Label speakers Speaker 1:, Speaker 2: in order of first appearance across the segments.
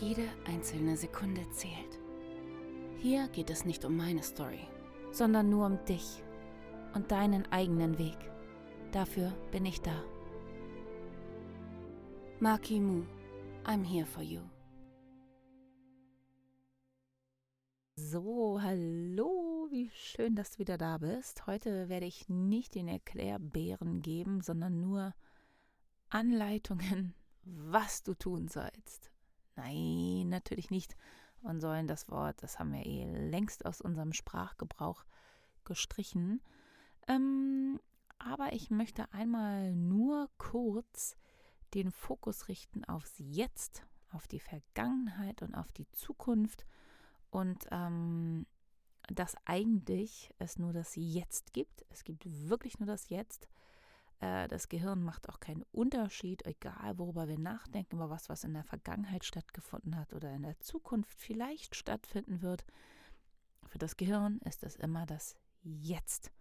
Speaker 1: Jede einzelne Sekunde zählt. Hier geht es nicht um meine Story, sondern nur um dich und deinen eigenen Weg. Dafür bin ich da. Maki Mu, I'm here for you.
Speaker 2: So, hallo, wie schön, dass du wieder da bist. Heute werde ich nicht den Erklärbären geben, sondern nur Anleitungen, was du tun sollst. Nein, natürlich nicht. Man sollen das Wort, das haben wir eh längst aus unserem Sprachgebrauch gestrichen. Ähm, aber ich möchte einmal nur kurz den Fokus richten aufs Jetzt, auf die Vergangenheit und auf die Zukunft und ähm, dass eigentlich es nur das Jetzt gibt. Es gibt wirklich nur das Jetzt. Äh, das Gehirn macht auch keinen Unterschied, egal worüber wir nachdenken, über was, was in der Vergangenheit stattgefunden hat oder in der Zukunft vielleicht stattfinden wird. Für das Gehirn ist es immer das Jetzt.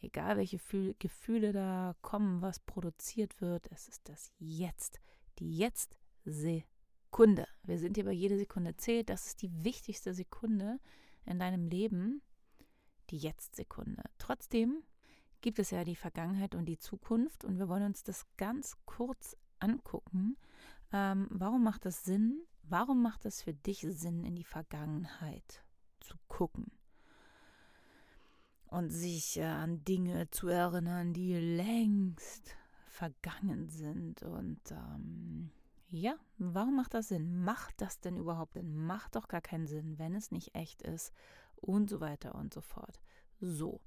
Speaker 2: Egal welche Gefühle da kommen, was produziert wird, es ist das Jetzt. Die Jetzt-Sekunde. Sekunde. Wir sind hier bei jeder Sekunde zählt. Das ist die wichtigste Sekunde in deinem Leben, die Jetzt-Sekunde. Trotzdem gibt es ja die Vergangenheit und die Zukunft und wir wollen uns das ganz kurz angucken. Ähm, warum macht das Sinn? Warum macht es für dich Sinn, in die Vergangenheit zu gucken? Und sich äh, an Dinge zu erinnern, die längst vergangen sind und ähm, ja, warum macht das Sinn? Macht das denn überhaupt Sinn? Macht doch gar keinen Sinn, wenn es nicht echt ist und so weiter und so fort. So.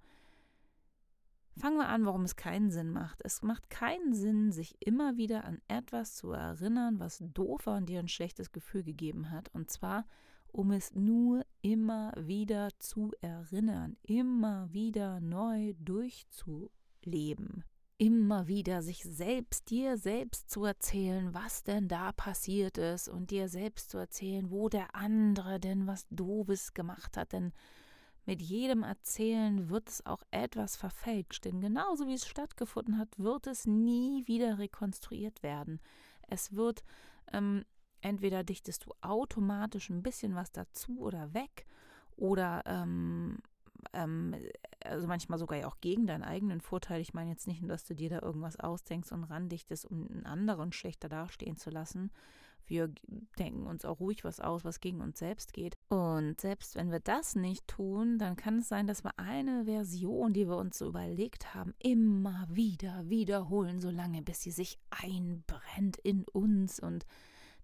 Speaker 2: Fangen wir an, warum es keinen Sinn macht. Es macht keinen Sinn, sich immer wieder an etwas zu erinnern, was doof war und dir ein schlechtes Gefühl gegeben hat. Und zwar, um es nur immer wieder zu erinnern, immer wieder neu durchzuleben immer wieder sich selbst, dir selbst zu erzählen, was denn da passiert ist und dir selbst zu erzählen, wo der andere denn was Doofes gemacht hat. Denn mit jedem Erzählen wird es auch etwas verfälscht. Denn genauso wie es stattgefunden hat, wird es nie wieder rekonstruiert werden. Es wird ähm, entweder dichtest du automatisch ein bisschen was dazu oder weg oder ähm, ähm, also manchmal sogar ja auch gegen deinen eigenen Vorteil. Ich meine jetzt nicht nur, dass du dir da irgendwas ausdenkst und randichtest, um einen anderen schlechter dastehen zu lassen. Wir denken uns auch ruhig was aus, was gegen uns selbst geht. Und selbst wenn wir das nicht tun, dann kann es sein, dass wir eine Version, die wir uns so überlegt haben, immer wieder wiederholen, solange bis sie sich einbrennt in uns und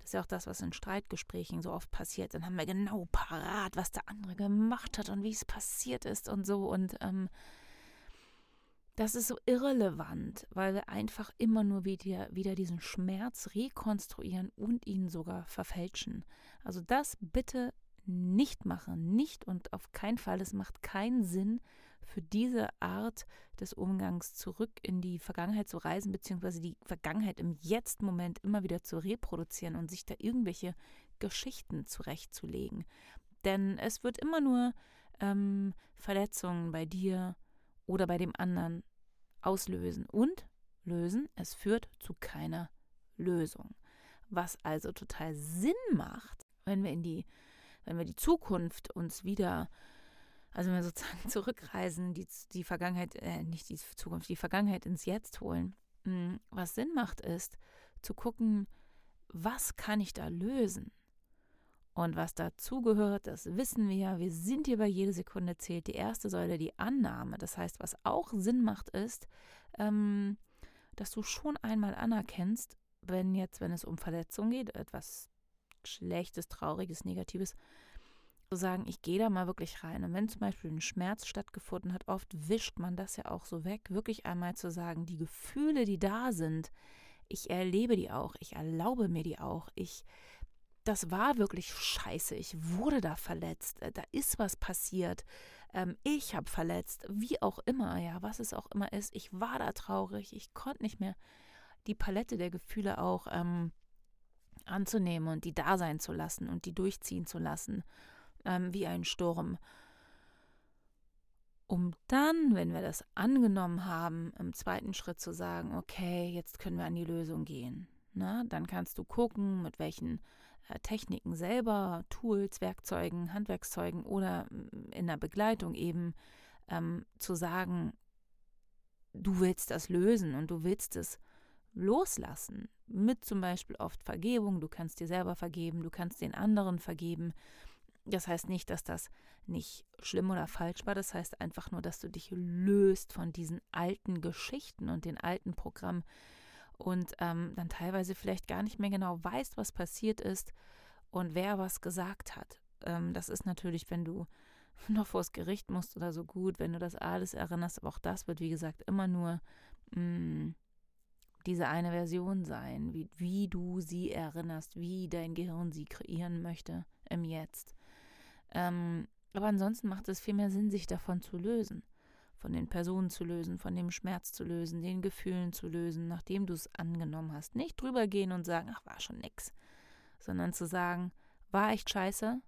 Speaker 2: das ist ja auch das, was in Streitgesprächen so oft passiert. Dann haben wir genau parat, was der andere gemacht hat und wie es passiert ist und so. Und ähm, das ist so irrelevant, weil wir einfach immer nur wieder, wieder diesen Schmerz rekonstruieren und ihn sogar verfälschen. Also das bitte nicht machen, nicht und auf keinen Fall. Es macht keinen Sinn, für diese Art des Umgangs zurück in die Vergangenheit zu reisen, beziehungsweise die Vergangenheit im Jetzt-Moment immer wieder zu reproduzieren und sich da irgendwelche Geschichten zurechtzulegen. Denn es wird immer nur ähm, Verletzungen bei dir oder bei dem anderen auslösen und lösen. Es führt zu keiner Lösung. Was also total Sinn macht, wenn wir in die, wenn wir die Zukunft uns wieder also wenn wir sozusagen zurückreisen, die, die Vergangenheit, äh, nicht die Zukunft, die Vergangenheit ins Jetzt holen. Hm, was Sinn macht, ist zu gucken, was kann ich da lösen? Und was dazugehört, das wissen wir ja. Wir sind hier bei jede Sekunde zählt. Die erste Säule, die Annahme. Das heißt, was auch Sinn macht, ist, ähm, dass du schon einmal anerkennst, wenn jetzt, wenn es um Verletzung geht, etwas Schlechtes, Trauriges, Negatives, zu sagen, ich gehe da mal wirklich rein. Und wenn zum Beispiel ein Schmerz stattgefunden hat, oft wischt man das ja auch so weg, wirklich einmal zu sagen, die Gefühle, die da sind, ich erlebe die auch, ich erlaube mir die auch, ich das war wirklich scheiße. Ich wurde da verletzt. Äh, da ist was passiert. Ähm, ich habe verletzt. Wie auch immer, ja, was es auch immer ist. Ich war da traurig. Ich konnte nicht mehr die Palette der Gefühle auch ähm, anzunehmen und die da sein zu lassen und die durchziehen zu lassen, ähm, wie ein Sturm. Um dann, wenn wir das angenommen haben, im zweiten Schritt zu sagen, okay, jetzt können wir an die Lösung gehen. Na, dann kannst du gucken, mit welchen Techniken selber, Tools, Werkzeugen, Handwerkszeugen oder mm, in der Begleitung eben ähm, zu sagen, du willst das lösen und du willst es loslassen. Mit zum Beispiel oft Vergebung, du kannst dir selber vergeben, du kannst den anderen vergeben. Das heißt nicht, dass das nicht schlimm oder falsch war, das heißt einfach nur, dass du dich löst von diesen alten Geschichten und den alten Programmen und ähm, dann teilweise vielleicht gar nicht mehr genau weißt, was passiert ist und wer was gesagt hat. Ähm, das ist natürlich, wenn du noch vors Gericht musst oder so gut, wenn du das alles erinnerst, aber auch das wird, wie gesagt, immer nur mh, mm, diese eine Version sein, wie, wie du sie erinnerst, wie dein Gehirn sie kreieren möchte im Jetzt. Ähm, aber ansonsten macht es viel mehr Sinn, sich davon zu lösen, von den Personen zu lösen, von dem Schmerz zu lösen, den Gefühlen zu lösen, nachdem du es angenommen hast. Nicht drüber gehen und sagen, ach, war schon nix, sondern zu sagen, war echt scheiße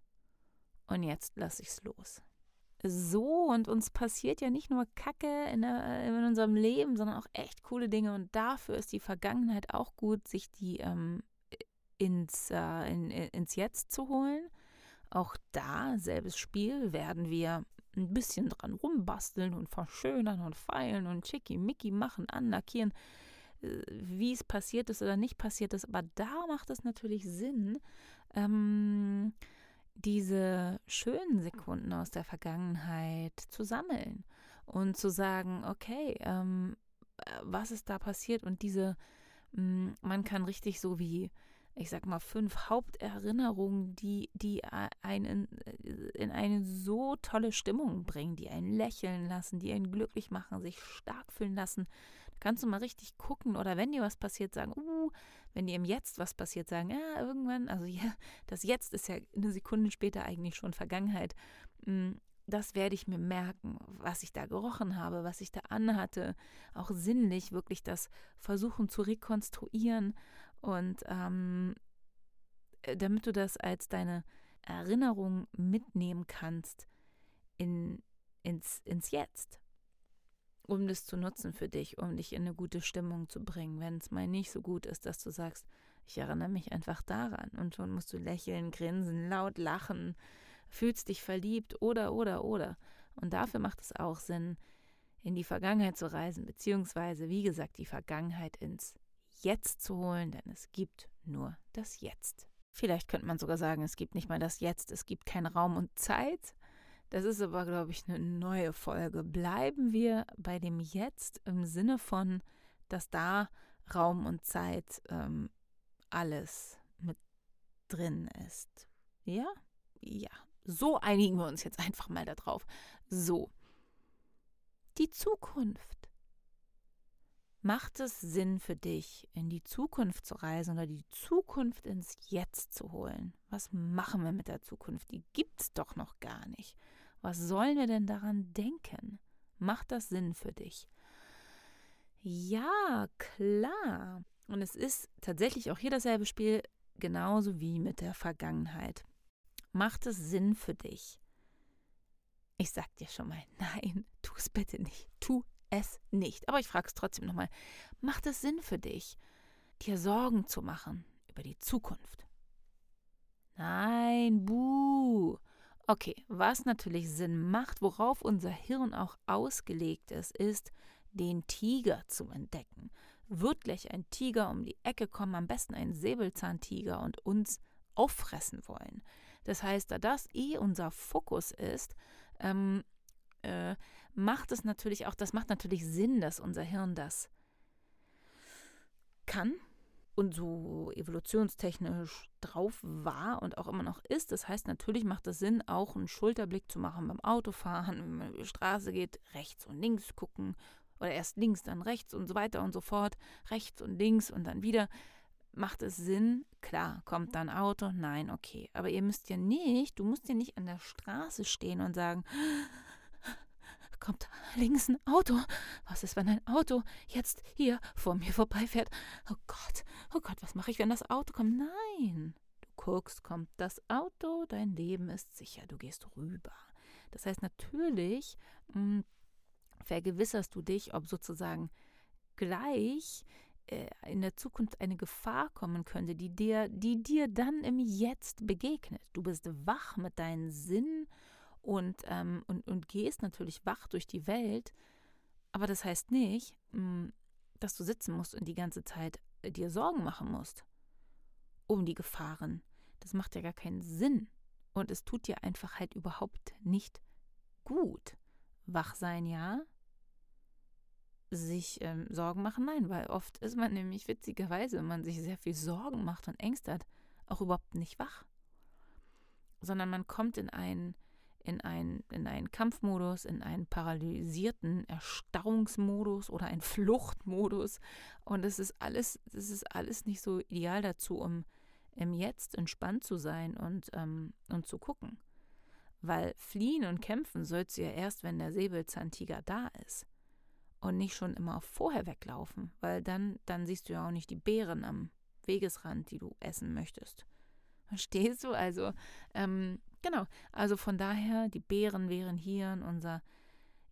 Speaker 2: und jetzt lasse ich es los so und uns passiert ja nicht nur Kacke in, der, in, unserem Leben, sondern auch echt coole Dinge und dafür ist die Vergangenheit auch gut, sich die ähm, ins, äh, in, ins Jetzt zu holen. Auch da, selbes Spiel, werden wir ein bisschen dran rumbasteln und verschönern und feilen und schickimicki machen, anlackieren, äh, wie es passiert ist oder nicht passiert ist. Aber da macht es natürlich Sinn, ähm, diese schönen Sekunden aus der Vergangenheit zu sammeln und zu sagen, okay, ähm, äh, was ist da passiert? Und diese, mm, man kann richtig so wie, ich sag mal, fünf Haupterinnerungen, die, die einen in, in eine so tolle Stimmung bringen, die einen lächeln lassen, die einen glücklich machen, sich stark fühlen lassen. Da kannst du mal richtig gucken oder wenn dir was passiert, sagen, uh, wenn dir im Jetzt was passiert, sagen, ja, irgendwann, also ja, das Jetzt ist ja eine Sekunde später eigentlich schon Vergangenheit. Mm, das werde ich mir merken, was ich da gerochen habe, was ich da anhatte, auch sinnlich wirklich das versuchen zu rekonstruieren und ähm, äh, damit du das als deine Erinnerung mitnehmen kannst in, ins, ins Jetzt um das zu nutzen für dich, um dich in eine gute Stimmung zu bringen. Wenn es mal nicht so gut ist, dass du sagst, ich erinnere mich einfach daran und schon musst du lächeln, grinsen, laut lachen, fühlst dich verliebt oder, oder, oder. Und dafür macht es auch Sinn, in die Vergangenheit zu reisen, beziehungsweise, wie gesagt, die Vergangenheit ins Jetzt zu holen, denn es gibt nur das Jetzt. Vielleicht könnte man sogar sagen, es gibt nicht mal das Jetzt, es gibt keinen Raum und Zeit, das ist aber, glaube ich, eine neue Folge. Bleiben wir bei dem Jetzt im Sinne von, dass da Raum und Zeit ähm, alles mit drin ist. Ja? Ja. So einigen wir uns jetzt einfach mal darauf. So. Die Zukunft. Macht es Sinn für dich, in die Zukunft zu reisen oder die Zukunft ins Jetzt zu holen? Was machen wir mit der Zukunft? Die gibt es doch noch gar nicht. Was sollen wir denn daran denken? Macht das Sinn für dich? Ja, klar. Und es ist tatsächlich auch hier dasselbe Spiel, genauso wie mit der Vergangenheit. Macht es Sinn für dich? Ich sag dir schon mal, nein, tu es bitte nicht. Tu es nicht. Aber ich frage es trotzdem nochmal. Macht es Sinn für dich, dir Sorgen zu machen über die Zukunft? Nein, buh. Okay, was natürlich Sinn macht, worauf unser Hirn auch ausgelegt ist, ist, den Tiger zu entdecken. Wird gleich ein Tiger um die Ecke kommen, am besten ein Säbelzahntiger und uns auffressen wollen. Das heißt, da das eh unser Fokus ist, ähm, äh, macht es natürlich auch, das macht natürlich Sinn, dass unser Hirn das kann, und so evolutionstechnisch drauf war und auch immer noch ist. Das heißt, natürlich macht es Sinn, auch einen Schulterblick zu machen beim Autofahren, wenn man über die Straße geht, rechts und links gucken oder erst links, dann rechts und so weiter und so fort, rechts und links und dann wieder. Macht es Sinn, klar, kommt da ein Auto? Nein, okay. Aber ihr müsst ja nicht, du musst ja nicht an der Straße stehen und sagen, kommt links ein Auto. Was ist, wenn ein Auto jetzt hier vor mir vorbeifährt? Oh Gott, oh Gott, was mache ich, wenn das Auto kommt? Nein. Du guckst, kommt das Auto, dein Leben ist sicher, du gehst rüber. Das heißt, natürlich mh, hm, vergewisserst du dich, ob sozusagen gleich äh, in der Zukunft eine Gefahr kommen könnte, die dir, die dir dann im Jetzt begegnet. Du bist wach mit deinen Sinnen und, ähm, und, und gehst natürlich wach durch die Welt, aber das heißt nicht, mh, dass du sitzen musst und die ganze Zeit äh, dir Sorgen machen musst um die Gefahren. Das macht ja gar keinen Sinn. Und es tut dir einfach halt überhaupt nicht gut. Wach sein, ja, sich ähm, Sorgen machen? Nein, weil oft ist man nämlich witzigerweise, wenn man sich sehr viel Sorgen macht und Ängste hat, auch überhaupt nicht wach. Sondern man kommt in einen, in einen, in einen Kampfmodus, in einen paralysierten Erstarrungsmodus oder einen Fluchtmodus. Und es ist alles, es ist alles nicht so ideal dazu, um im Jetzt entspannt zu sein und, ähm, und zu gucken. Weil fliehen und kämpfen sollst du ja erst, wenn der Säbelzahntiger da ist und nicht schon immer vorher weglaufen, weil dann, dann siehst du ja auch nicht die Beeren am Wegesrand, die du essen möchtest. Verstehst du? Also, ähm, genau. Also von daher, die Beeren wären hier in unser,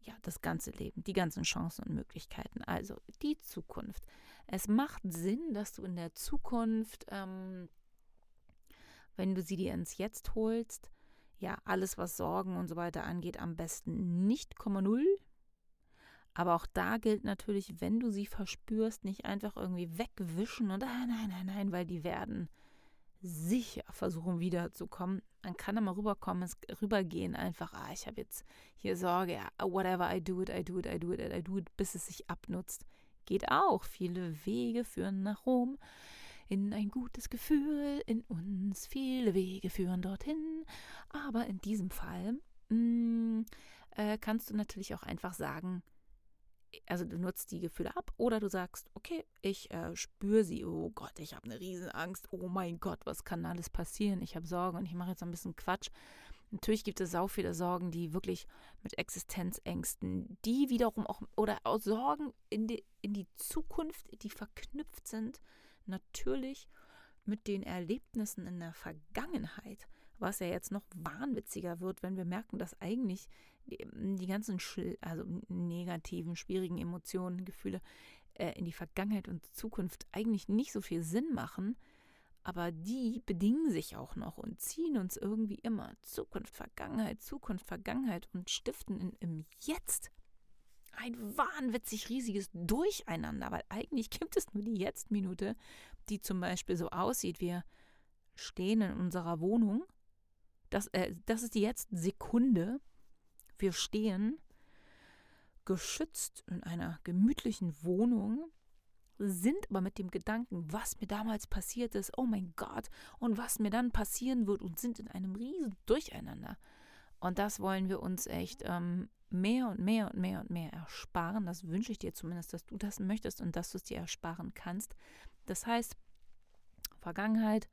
Speaker 2: ja, das ganze Leben, die ganzen Chancen und Möglichkeiten. Also die Zukunft. Es macht Sinn, dass du in der Zukunft, ähm, wenn du sie dir ins Jetzt holst, ja, alles, was Sorgen und so weiter angeht, am besten nicht 0,0 aber auch da gilt natürlich, wenn du sie verspürst, nicht einfach irgendwie wegwischen und ah, nein, nein, nein, weil die werden sicher versuchen wiederzukommen. Man kann da mal rüberkommen, rübergehen, einfach, ah, ich habe jetzt hier Sorge, whatever I do it, I do it, I do it, I do it, bis es sich abnutzt. Geht auch. Viele Wege führen nach Rom. In ein gutes Gefühl in uns. Viele Wege führen dorthin. Aber in diesem Fall mh, mm, äh, kannst du natürlich auch einfach sagen, also du nutzt die Gefühle ab oder du sagst, okay, ich äh, spüre sie, oh Gott, ich habe eine Riesenangst, oh mein Gott, was kann alles passieren? Ich habe Sorgen und ich mache jetzt ein bisschen Quatsch. Natürlich gibt es sau viele Sorgen, die wirklich mit Existenzängsten, die wiederum auch, oder auch Sorgen in die, in die Zukunft, die verknüpft sind, natürlich mit den Erlebnissen in der Vergangenheit, was ja jetzt noch wahnwitziger wird, wenn wir merken, dass eigentlich die ganzen also negativen, schwierigen Emotionen, Gefühle äh, in die Vergangenheit und Zukunft eigentlich nicht so viel Sinn machen, aber die bedingen sich auch noch und ziehen uns irgendwie immer. Zukunft, Vergangenheit, Zukunft, Vergangenheit und stiften in, im Jetzt ein wahnwitzig riesiges Durcheinander, weil eigentlich gibt es nur die Jetzt-Minute, die zum Beispiel so aussieht, wir stehen in unserer Wohnung, das, äh, das ist die Jetzt-Sekunde, wir stehen geschützt in einer gemütlichen Wohnung, sind aber mit dem Gedanken, was mir damals passiert ist, oh mein Gott, und was mir dann passieren wird und sind in einem riesen Durcheinander. Und das wollen wir uns echt ähm, mehr und mehr und mehr und mehr ersparen. Das wünsche ich dir zumindest, dass du das möchtest und dass du es dir ersparen kannst. Das heißt, Vergangenheit,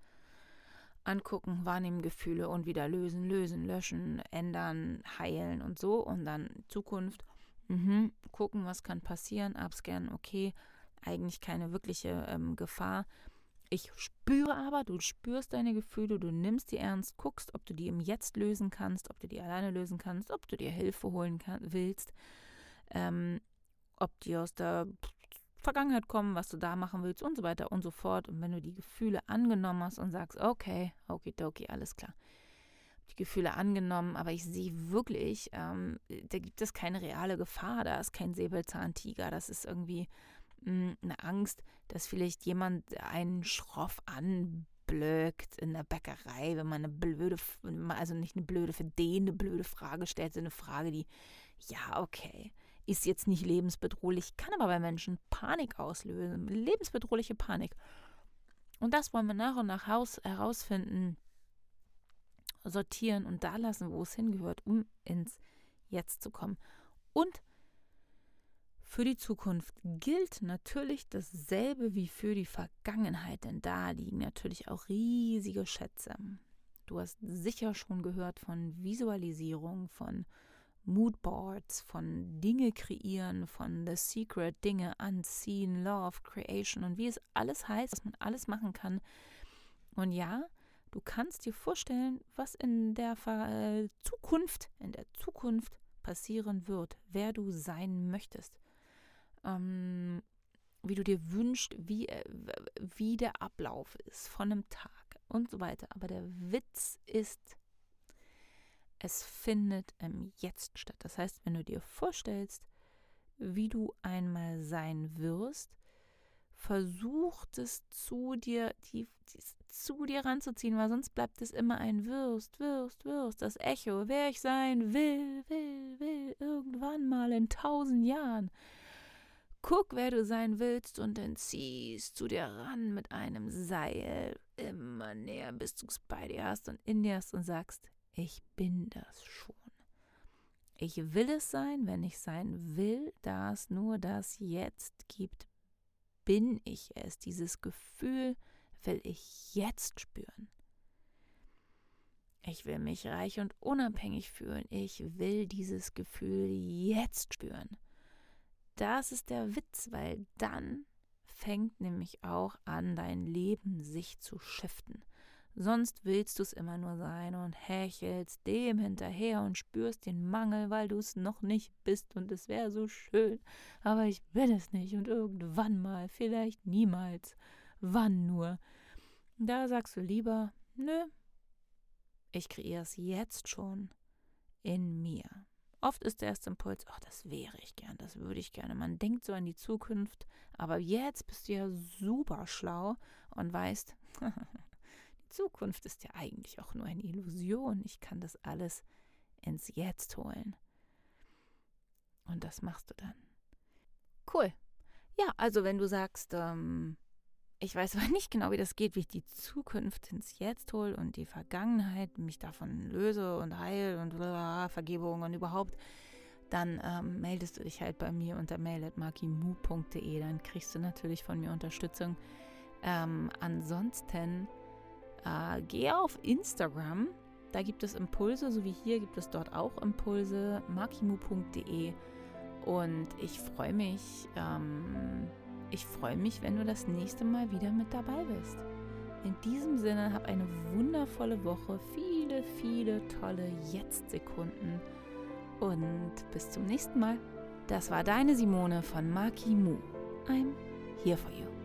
Speaker 2: angucken, wahrnehmen Gefühle und wieder lösen, lösen, löschen, ändern, heilen und so. Und dann Zukunft, mhm, gucken, was kann passieren, abscannen, okay, eigentlich keine wirkliche ähm, Gefahr. Ich spüre aber, du spürst deine Gefühle, du nimmst die ernst, guckst, ob du die im Jetzt lösen kannst, ob du die alleine lösen kannst, ob du dir Hilfe holen kann, willst, ähm, ob die aus der Vergangenheit kommen, was du da machen willst und so weiter und so fort. Und wenn du die Gefühle angenommen hast und sagst, okay, okidoki, alles klar. Die Gefühle angenommen, aber ich sehe wirklich, ähm, da gibt es keine reale Gefahr, da ist kein Säbelzahntiger, das ist irgendwie mh, hm, eine Angst, dass vielleicht jemand einen schroff anblöckt in der Bäckerei, wenn man eine blöde, also nicht eine blöde, für den eine blöde Frage stellt, sondern eine Frage, die, ja, okay, ist jetzt nicht lebensbedrohlich, kann aber bei Menschen Panik auslösen, lebensbedrohliche Panik. Und das wollen wir nach und nach herausfinden, sortieren und da lassen, wo es hingehört, um ins Jetzt zu kommen. Und Für die Zukunft gilt natürlich dasselbe wie für die Vergangenheit, denn da liegen natürlich auch riesige Schätze. Du hast sicher schon gehört von Visualisierung, von Moodboards, von Dinge kreieren, von The Secret, Dinge anziehen, of Creation und wie es alles heißt, was man alles machen kann. Und ja, du kannst dir vorstellen, was in der äh, Zukunft, in der Zukunft passieren wird, wer du sein möchtest, ähm, wie du dir wünschst, wie, äh, wie der Ablauf ist von einem Tag und so weiter. Aber der Witz ist, es findet im Jetzt statt. Das heißt, wenn du dir vorstellst, wie du einmal sein wirst, versuch es zu dir, die, die, zu dir ranzuziehen, weil sonst bleibt es immer ein Wirst, Wirst, Wirst, das Echo, wer ich sein will, will, will, irgendwann mal in tausend Jahren. Guck, wer du sein willst und dann ziehst du dir ran mit einem Seil immer näher, bis du es bei dir hast und in dir hast und sagst, ich bin das schon. Ich will es sein, wenn ich sein will, da es nur das Jetzt gibt, bin ich es. Dieses Gefühl will ich jetzt spüren. Ich will mich reich und unabhängig fühlen. Ich will dieses Gefühl jetzt spüren. Das ist der Witz, weil dann fängt nämlich auch an, dein Leben sich zu shiften. Sonst willst du es immer nur sein und hechelst dem hinterher und spürst den Mangel, weil du es noch nicht bist und es wäre so schön. Aber ich bin es nicht und irgendwann mal, vielleicht niemals. Wann nur? Da sagst du lieber, nö, ich kreiere es jetzt schon in mir. Oft ist der erste Impuls, ach, das wäre ich gern, das würde ich gerne. Man denkt so an die Zukunft, aber jetzt bist du ja super schlau und weißt, Zukunft ist ja eigentlich auch nur eine Illusion. Ich kann das alles ins Jetzt holen. Und das machst du dann. Cool. Ja, also wenn du sagst, ähm, ich weiß aber nicht genau, wie das geht, wie ich die Zukunft ins Jetzt hole und die Vergangenheit mich davon löse und heil und bla, Vergebung und überhaupt, dann ähm, meldest du dich halt bei mir unter mail.markimu.de. Dann kriegst du natürlich von mir Unterstützung. Ähm, ansonsten äh, geh auf Instagram. Da gibt es Impulse, so wie hier gibt es dort auch Impulse. makimu.de. Und ich freue mich, ähm, ich freue mich, wenn du das nächste Mal wieder mit dabei bist. In diesem Sinne, hab eine wundervolle Woche, viele, viele tolle Jetzt-Sekunden und bis zum nächsten Mal. Das war deine Simone von Maki Mu. I'm here for you.